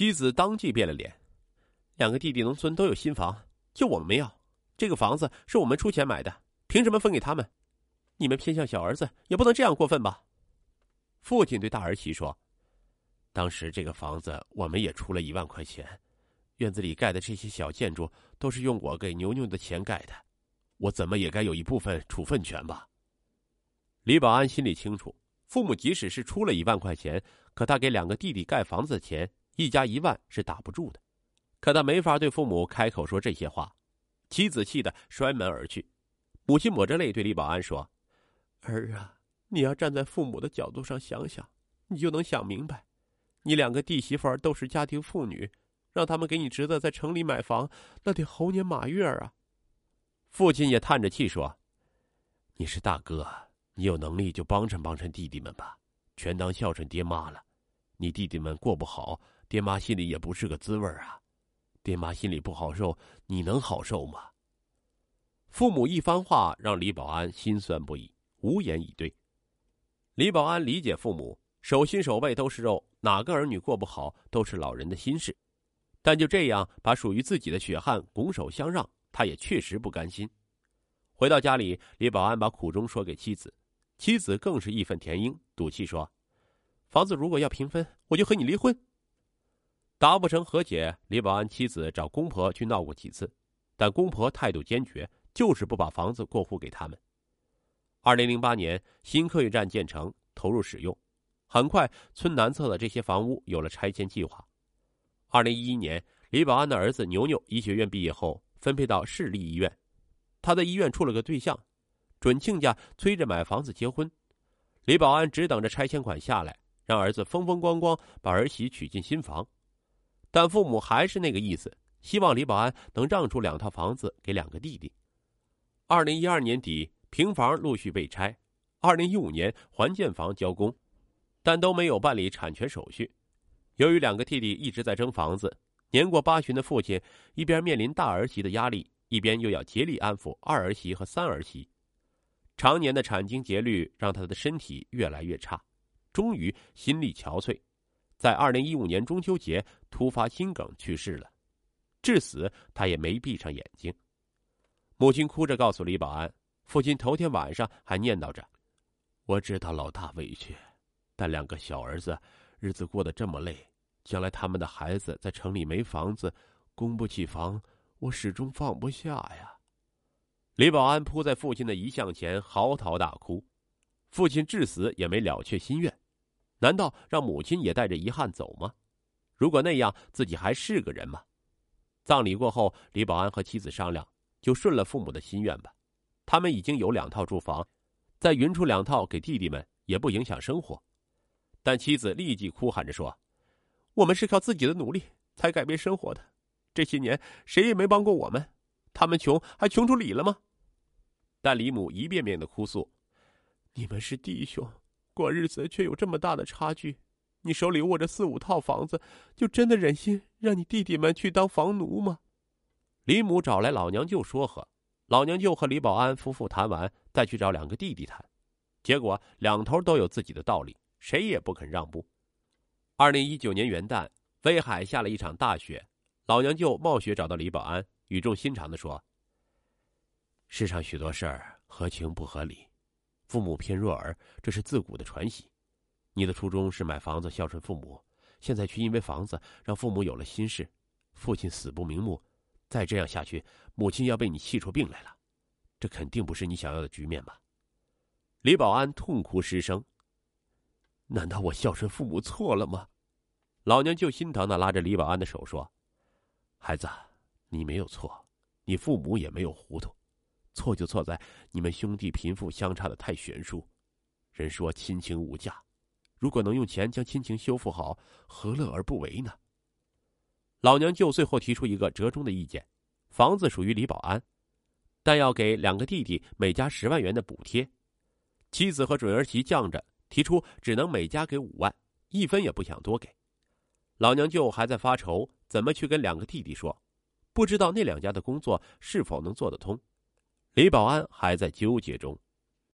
妻子当即变了脸：“两个弟弟农村都有新房，就我们没有。这个房子是我们出钱买的，凭什么分给他们？你们偏向小儿子，也不能这样过分吧？”父亲对大儿媳说：“当时这个房子我们也出了一万块钱，院子里盖的这些小建筑都是用我给牛牛的钱盖的，我怎么也该有一部分处分权吧？”李保安心里清楚，父母即使是出了一万块钱，可他给两个弟弟盖房子的钱，一家一万是打不住的。可他没法对父母开口说这些话，妻子气得摔门而去。母亲抹着泪对李保安说：“儿啊。”你要站在父母的角度上想想，你就能想明白。你两个弟媳妇都是家庭妇女，让他们给你侄子在城里买房，那得猴年马月啊！父亲也叹着气说：“你是大哥，你有能力就帮衬帮衬弟弟们吧，全当孝顺爹妈了。你弟弟们过不好，爹妈心里也不是个滋味啊。爹妈心里不好受，你能好受吗？”父母一番话让李保安心酸不已，无言以对。李保安理解父母手心手背都是肉，哪个儿女过不好都是老人的心事，但就这样把属于自己的血汗拱手相让，他也确实不甘心。回到家里，李保安把苦衷说给妻子，妻子更是义愤填膺，赌气说：“房子如果要平分，我就和你离婚。”达不成和解，李保安妻子找公婆去闹过几次，但公婆态度坚决，就是不把房子过户给他们。二零零八年，新客运站建成，投入使用。很快，村南侧的这些房屋有了拆迁计划。二零一一年，李保安的儿子牛牛医学院毕业后，分配到市立医院。他在医院处了个对象，准亲家催着买房子结婚。李保安只等着拆迁款下来，让儿子风风光光把儿媳娶进新房。但父母还是那个意思，希望李保安能让出两套房子给两个弟弟。二零一二年底。平房陆续被拆，二零一五年还建房交工，但都没有办理产权手续。由于两个弟弟一直在争房子，年过八旬的父亲一边面临大儿媳的压力，一边又要竭力安抚二儿媳和三儿媳。常年的产经节律让他的身体越来越差，终于心力憔悴，在二零一五年中秋节突发心梗去世了。至死他也没闭上眼睛。母亲哭着告诉李保安。父亲头天晚上还念叨着：“我知道老大委屈，但两个小儿子日子过得这么累，将来他们的孩子在城里没房子，供不起房，我始终放不下呀。”李保安扑在父亲的遗像前嚎啕大哭，父亲至死也没了却心愿。难道让母亲也带着遗憾走吗？如果那样，自己还是个人吗？葬礼过后，李保安和妻子商量，就顺了父母的心愿吧。他们已经有两套住房，再匀出两套给弟弟们也不影响生活。但妻子立即哭喊着说：“我们是靠自己的努力才改变生活的，这些年谁也没帮过我们，他们穷还穷出理了吗？”但李母一遍遍的哭诉：“你们是弟兄，过日子却有这么大的差距，你手里握着四五套房子，就真的忍心让你弟弟们去当房奴吗？”李母找来老娘舅说和。老娘舅和李保安夫妇谈完，再去找两个弟弟谈，结果两头都有自己的道理，谁也不肯让步。二零一九年元旦，威海下了一场大雪，老娘舅冒雪找到李保安，语重心长的说：“世上许多事儿合情不合理，父母偏弱儿，这是自古的传习。你的初衷是买房子孝顺父母，现在却因为房子让父母有了心事，父亲死不瞑目。”再这样下去，母亲要被你气出病来了，这肯定不是你想要的局面吧？李保安痛哭失声。难道我孝顺父母错了吗？老娘就心疼的拉着李保安的手说：“孩子，你没有错，你父母也没有糊涂，错就错在你们兄弟贫富相差的太悬殊。人说亲情无价，如果能用钱将亲情修复好，何乐而不为呢？”老娘舅最后提出一个折中的意见：房子属于李保安，但要给两个弟弟每家十万元的补贴。妻子和准儿媳犟着提出，只能每家给五万，一分也不想多给。老娘舅还在发愁怎么去跟两个弟弟说，不知道那两家的工作是否能做得通。李保安还在纠结中。